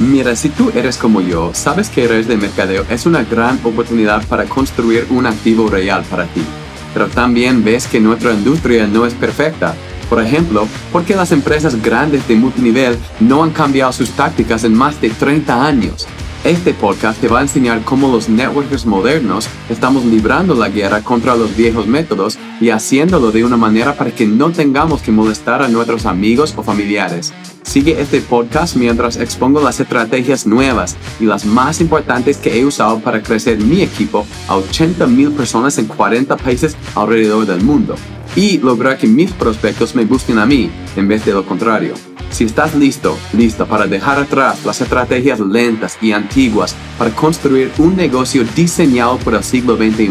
Mira, si tú eres como yo, sabes que redes de mercadeo es una gran oportunidad para construir un activo real para ti. Pero también ves que nuestra industria no es perfecta. Por ejemplo, ¿por qué las empresas grandes de multinivel no han cambiado sus tácticas en más de 30 años? Este podcast te va a enseñar cómo los networkers modernos estamos librando la guerra contra los viejos métodos y haciéndolo de una manera para que no tengamos que molestar a nuestros amigos o familiares. Sigue este podcast mientras expongo las estrategias nuevas y las más importantes que he usado para crecer mi equipo a 80 mil personas en 40 países alrededor del mundo y lograr que mis prospectos me busquen a mí en vez de lo contrario. Si estás listo, lista para dejar atrás las estrategias lentas y antiguas para construir un negocio diseñado por el siglo XXI,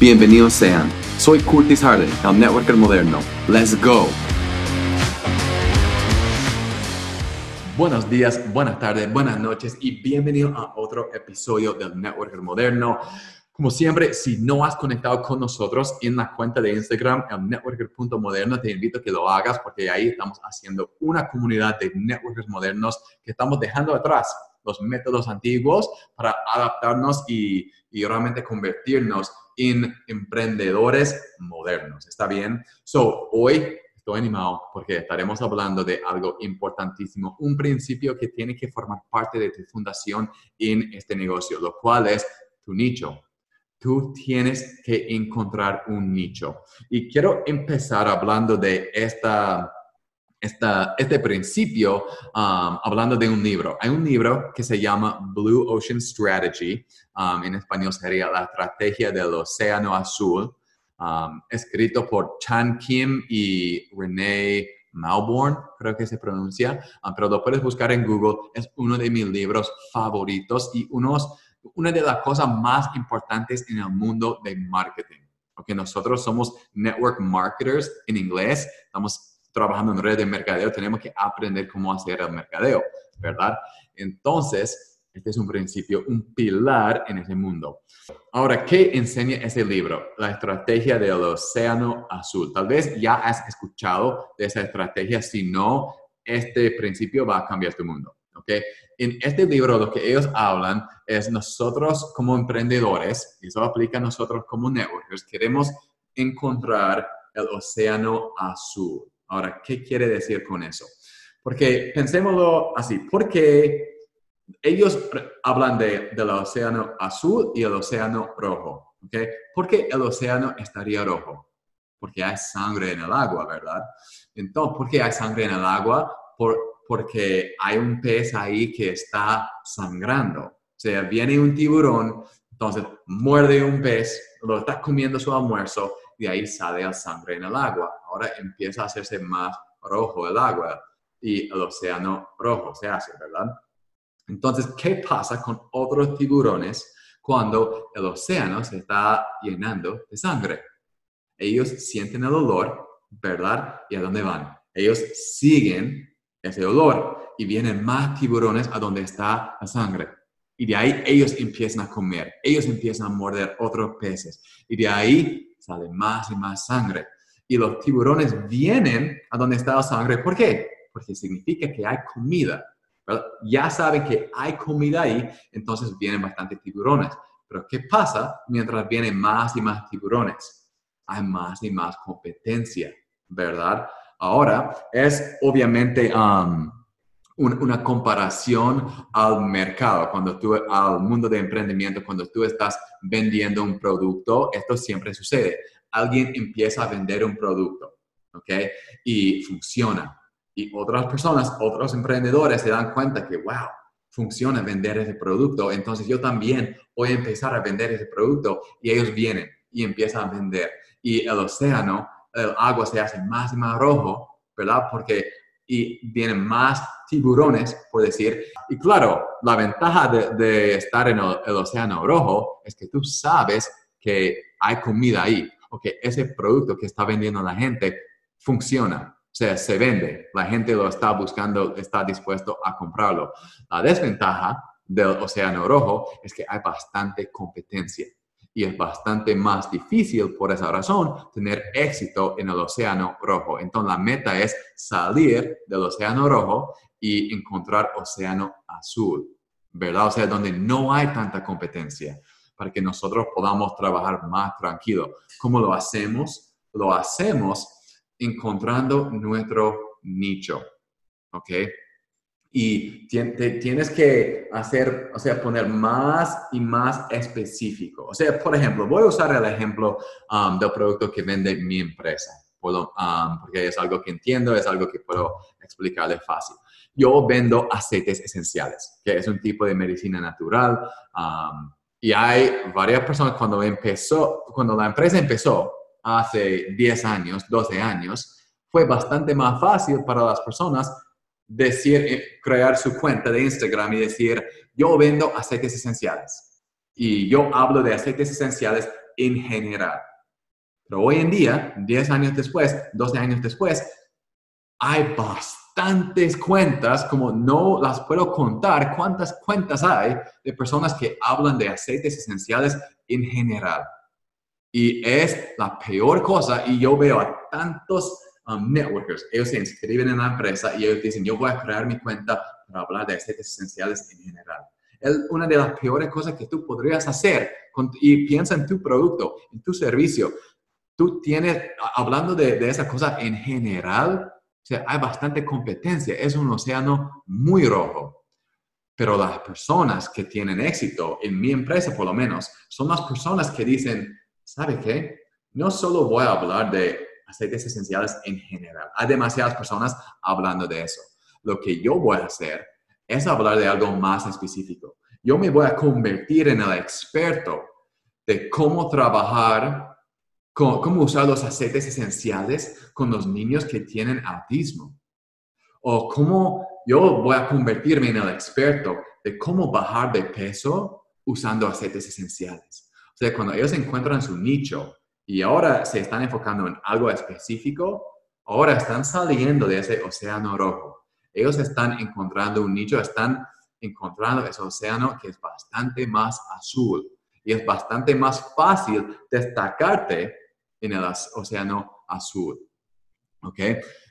bienvenidos sean. Soy Curtis Harden, el networker moderno. Let's go. Buenos días, buenas tardes, buenas noches y bienvenido a otro episodio del Networker Moderno. Como siempre, si no has conectado con nosotros en la cuenta de Instagram, el networker.moderno, te invito a que lo hagas porque ahí estamos haciendo una comunidad de networkers modernos que estamos dejando atrás los métodos antiguos para adaptarnos y, y realmente convertirnos en emprendedores modernos. ¿Está bien? So, hoy estoy animado porque estaremos hablando de algo importantísimo, un principio que tiene que formar parte de tu fundación en este negocio, lo cual es tu nicho tú tienes que encontrar un nicho. Y quiero empezar hablando de esta, esta, este principio, um, hablando de un libro. Hay un libro que se llama Blue Ocean Strategy, um, en español sería La Estrategia del Océano Azul, um, escrito por Chan Kim y Renee Melbourne, creo que se pronuncia, pero lo puedes buscar en Google. Es uno de mis libros favoritos y unos una de las cosas más importantes en el mundo de marketing. Porque nosotros somos network marketers en inglés, estamos trabajando en red de mercadeo, tenemos que aprender cómo hacer el mercadeo, ¿verdad? Entonces, este es un principio, un pilar en ese mundo. Ahora, ¿qué enseña ese libro? La estrategia del océano azul. Tal vez ya has escuchado de esa estrategia, si no, este principio va a cambiar tu mundo. ¿okay? En este libro lo que ellos hablan es nosotros como emprendedores, y eso aplica a nosotros como networkers, queremos encontrar el océano azul. Ahora, ¿qué quiere decir con eso? Porque pensémoslo así, porque ellos hablan de, del océano azul y el océano rojo, ¿ok? ¿Por qué el océano estaría rojo? Porque hay sangre en el agua, ¿verdad? Entonces, ¿por qué hay sangre en el agua? Por, porque hay un pez ahí que está sangrando. O sea, viene un tiburón, entonces muerde un pez, lo está comiendo su almuerzo y ahí sale la sangre en el agua. Ahora empieza a hacerse más rojo el agua y el océano rojo se hace, ¿verdad? Entonces, ¿qué pasa con otros tiburones cuando el océano se está llenando de sangre? Ellos sienten el olor, ¿verdad? ¿Y a dónde van? Ellos siguen ese olor y vienen más tiburones a donde está la sangre. Y de ahí ellos empiezan a comer, ellos empiezan a morder otros peces y de ahí sale más y más sangre. Y los tiburones vienen a donde está la sangre. ¿Por qué? Porque significa que hay comida. Ya saben que hay comida ahí, entonces vienen bastantes tiburones. Pero ¿qué pasa mientras vienen más y más tiburones? Hay más y más competencia, ¿verdad? Ahora es obviamente um, una comparación al mercado, cuando tú, al mundo de emprendimiento, cuando tú estás vendiendo un producto, esto siempre sucede. Alguien empieza a vender un producto, ¿ok? Y funciona. Y otras personas, otros emprendedores se dan cuenta que, wow, funciona vender ese producto, entonces yo también voy a empezar a vender ese producto y ellos vienen y empiezan a vender. Y el océano el agua se hace más y más rojo, ¿verdad? Porque y vienen más tiburones, por decir. Y claro, la ventaja de, estar en el, océano rojo es que tú sabes que hay comida ahí, o que ese producto que está vendiendo la gente funciona, sea, se vende, la gente lo está buscando, está dispuesto a comprarlo. La desventaja del océano rojo es que hay bastante competencia y es bastante más difícil por esa razón tener éxito en el océano rojo. Entonces la meta es salir del océano rojo y encontrar océano azul, ¿verdad? O sea, donde no hay tanta competencia para que nosotros podamos trabajar más tranquilo. ¿Cómo lo hacemos? Lo hacemos encontrando nuestro nicho, ¿ok? y tienes que hacer, o sea, poner más y más específico. O sea, por ejemplo, voy a usar el ejemplo um, del producto que vende mi empresa, um, porque es algo que entiendo, es algo que puedo explicarle fácil. Yo vendo aceites esenciales, que es un tipo de medicina natural. Um, y hay varias personas cuando empezó, cuando la empresa empezó hace 10 años, 12 años, fue bastante más fácil para las personas decir, eh, crear su cuenta de Instagram y decir, yo vendo aceites esenciales. Y yo hablo de aceites esenciales en general. Pero hoy en día, 10 años después, 12 años después, hay bastantes cuentas, como no las puedo contar, cuántas cuentas hay de personas que hablan de aceites esenciales en general. Y es la peor cosa, y yo veo a tantos um, networkers. Ellos se inscriben en la empresa y ellos dicen, yo voy a crear mi cuenta para hablar de aceites esenciales en general. Es una de las peores cosas que tú podrías hacer y piensa en tu producto, en tu servicio. Tú tienes, hablando de, de esa cosa en general, o sea, hay bastante competencia. Es un océano muy rojo. Pero las personas que tienen éxito, en mi empresa por lo menos, son las personas que dicen, ¿sabe qué? No solo voy a hablar de aceites esenciales en general. Hay demasiadas personas hablando de eso. Lo que yo voy a hacer es hablar de algo más específico. Yo me voy a convertir en el experto de cómo trabajar, cómo usar los aceites esenciales con los niños que tienen autismo. O cómo yo voy a convertirme en el experto de cómo bajar de peso usando aceites esenciales. O sea, cuando ellos encuentran su nicho, y ahora se están enfocando en algo específico, ahora están saliendo de ese océano rojo. Ellos están encontrando un nicho, están encontrando ese océano que es bastante más azul y es bastante más fácil destacarte en el océano azul. ¿Ok?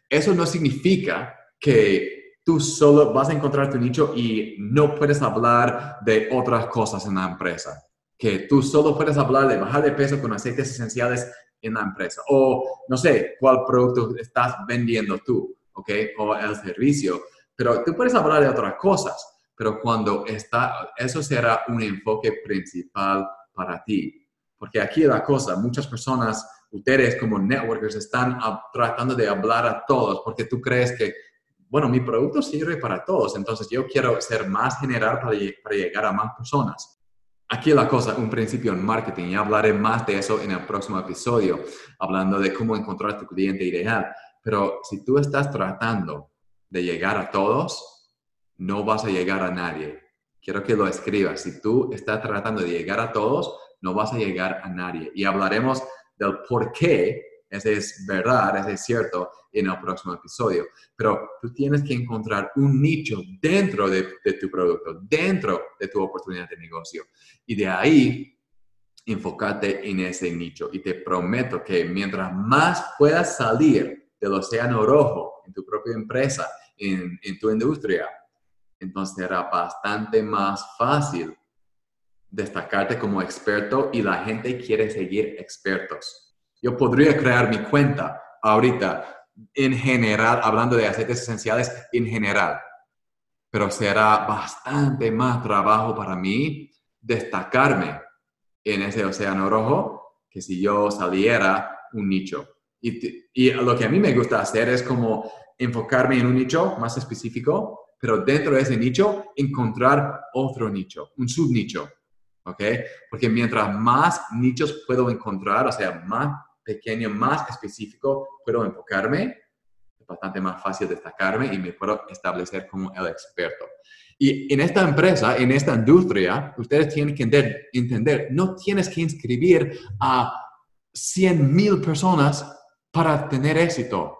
Eso no significa que tú solo vas a encontrar tu nicho y no puedes hablar de otras cosas en la empresa que tú solo puedes hablar de bajar de peso con aceites esenciales en la empresa. O no sé cuál producto estás vendiendo tú, ¿ok? O el servicio. Pero tú puedes hablar de otras cosas, pero cuando está, eso será un enfoque principal para ti. Porque aquí la cosa, muchas personas, ustedes como networkers, están tratando de hablar a todos porque tú crees que, bueno, mi producto sirve para todos, entonces yo quiero ser más general para, para llegar a más personas. Aquí la cosa, un principio en marketing, y hablaré más de eso en el próximo episodio, hablando de cómo encontrar tu cliente ideal. Pero si tú estás tratando de llegar a todos, no vas a llegar a nadie. Quiero que lo escribas. Si tú estás tratando de llegar a todos, no vas a llegar a nadie. Y hablaremos del por qué ese es verdad, ese es cierto en el próximo episodio. Pero tú tienes que encontrar un nicho dentro de, tu producto, dentro de tu oportunidad de negocio. Y de ahí enfócate en ese nicho. Y te prometo que mientras más puedas salir del océano rojo en tu propia empresa, en, en tu industria, entonces será bastante más fácil destacarte como experto y la gente quiere seguir expertos. Yo podría crear mi cuenta ahorita en general, hablando de aceites esenciales en general, pero será bastante más trabajo para mí destacarme en ese océano rojo que si yo saliera un nicho. Y, y, lo que a mí me gusta hacer es como enfocarme en un nicho más específico, pero dentro de ese nicho encontrar otro nicho, un subnicho. ¿Ok? Porque mientras más nichos puedo encontrar, o sea, más pequeño, más específico, puedo enfocarme, es bastante más fácil destacarme y me puedo establecer como el experto. Y en esta empresa, en esta industria, ustedes tienen que entender, entender no tienes que inscribir a 100 mil personas para tener éxito.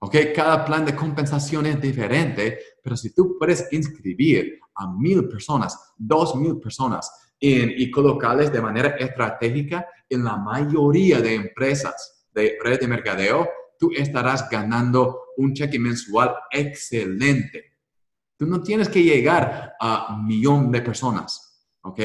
¿Ok? Cada plan de compensación es diferente, pero si tú puedes inscribir a mil personas, dos mil personas y colocarles de manera estratégica en la mayoría de empresas de red de mercadeo, tú estarás ganando un cheque mensual excelente. Tú no tienes que llegar a millón de personas, ¿ok?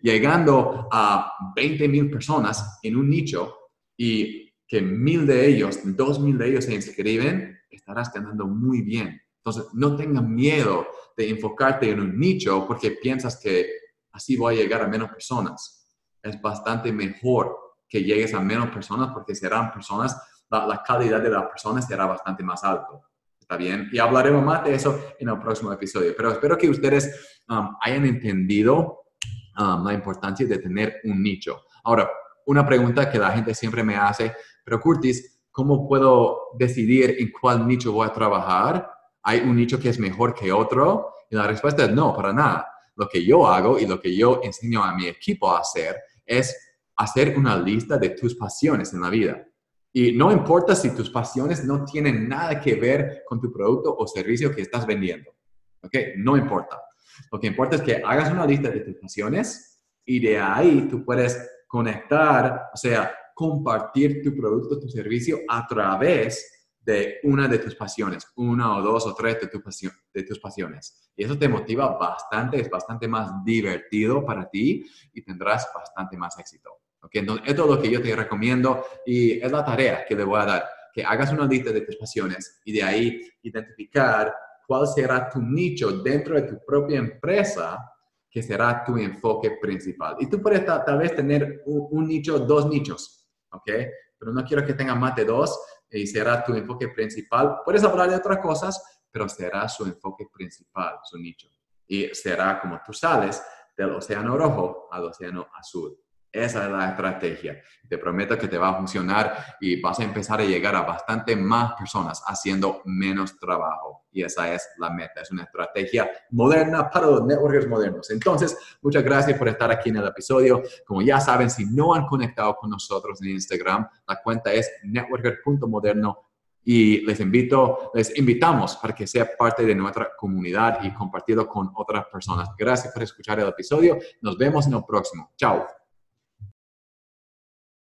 Llegando a 20 mil personas en un nicho y que mil de ellos, dos mil de ellos se inscriben, estarás ganando muy bien. Entonces, no tengas miedo de enfocarte en un nicho porque piensas que así voy a llegar a menos personas. Es bastante mejor que llegues a menos personas porque serán personas, la, calidad de las personas será bastante más alto. ¿Está bien? Y hablaremos más de eso en el próximo episodio. Pero espero que ustedes um, hayan entendido um, la importancia de tener un nicho. Ahora, una pregunta que la gente siempre me hace, pero Curtis, ¿cómo puedo decidir en cuál nicho voy a trabajar? ¿Hay un nicho que es mejor que otro? Y la respuesta es no, para nada. Lo que yo hago y lo que yo enseño a mi equipo a hacer es hacer una lista de tus pasiones en la vida. Y no importa si tus pasiones no tienen nada que ver con tu producto o servicio que estás vendiendo. ¿Ok? No importa. Lo que importa es que hagas una lista de tus pasiones y de ahí tú puedes conectar, o sea, compartir tu producto, tu servicio a través de una de tus pasiones, una o dos o tres de, tu de tus pasiones. Y eso te motiva bastante, es bastante más divertido para ti y tendrás bastante más éxito. ¿okay? Entonces, esto es lo que yo te recomiendo y es la tarea que le voy a dar, que hagas una lista de tus pasiones y de ahí identificar cuál será tu nicho dentro de tu propia empresa que será tu enfoque principal. Y tú puedes tal, vez tener un, un nicho, dos nichos, ¿ok? Pero no quiero que tengas más de dos y será tu enfoque principal. Puedes hablar de otras cosas, pero será su enfoque principal, su nicho. Y será como tú sales del océano rojo al océano azul. Esa es la estrategia. Te prometo que te va a funcionar y vas a empezar a llegar a bastante más personas haciendo menos trabajo. Y esa es la meta. Es una estrategia moderna para los networkers modernos. Entonces, muchas gracias por estar aquí en el episodio. Como ya saben, si no han conectado con nosotros en Instagram, la cuenta es networker.moderno y les invito, les invitamos para que sea parte de nuestra comunidad y compartirlo con otras personas. Gracias por escuchar el episodio. Nos vemos en el próximo. Chao.